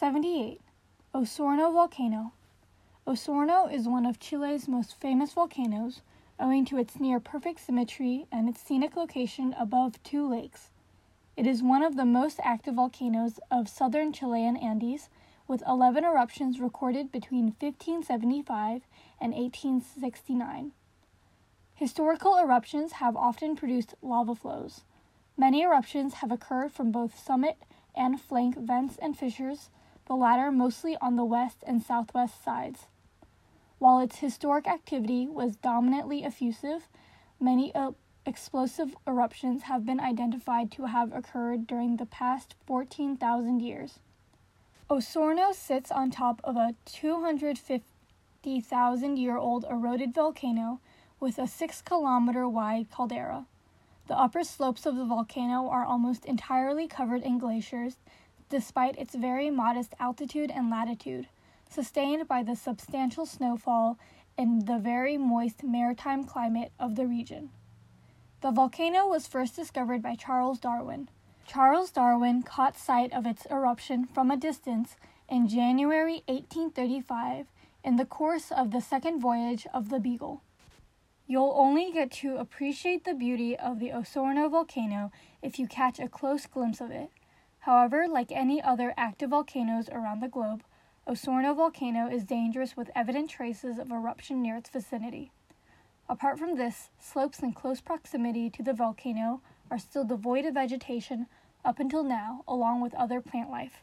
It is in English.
78. Osorno Volcano. Osorno is one of Chile's most famous volcanoes, owing to its near perfect symmetry and its scenic location above two lakes. It is one of the most active volcanoes of southern Chilean Andes, with 11 eruptions recorded between 1575 and 1869. Historical eruptions have often produced lava flows. Many eruptions have occurred from both summit and flank vents and fissures, the latter mostly on the west and southwest sides. While its historic activity was dominantly effusive, many uh, explosive eruptions have been identified to have occurred during the past 14,000 years. Osorno sits on top of a 250,000 year old eroded volcano with a 6 kilometer wide caldera. The upper slopes of the volcano are almost entirely covered in glaciers, despite its very modest altitude and latitude, sustained by the substantial snowfall and the very moist maritime climate of the region. The volcano was first discovered by Charles Darwin. Charles Darwin caught sight of its eruption from a distance in January 1835 in the course of the second voyage of the Beagle. You'll only get to appreciate the beauty of the Osorno volcano if you catch a close glimpse of it. However, like any other active volcanoes around the globe, Osorno volcano is dangerous with evident traces of eruption near its vicinity. Apart from this, slopes in close proximity to the volcano are still devoid of vegetation up until now, along with other plant life.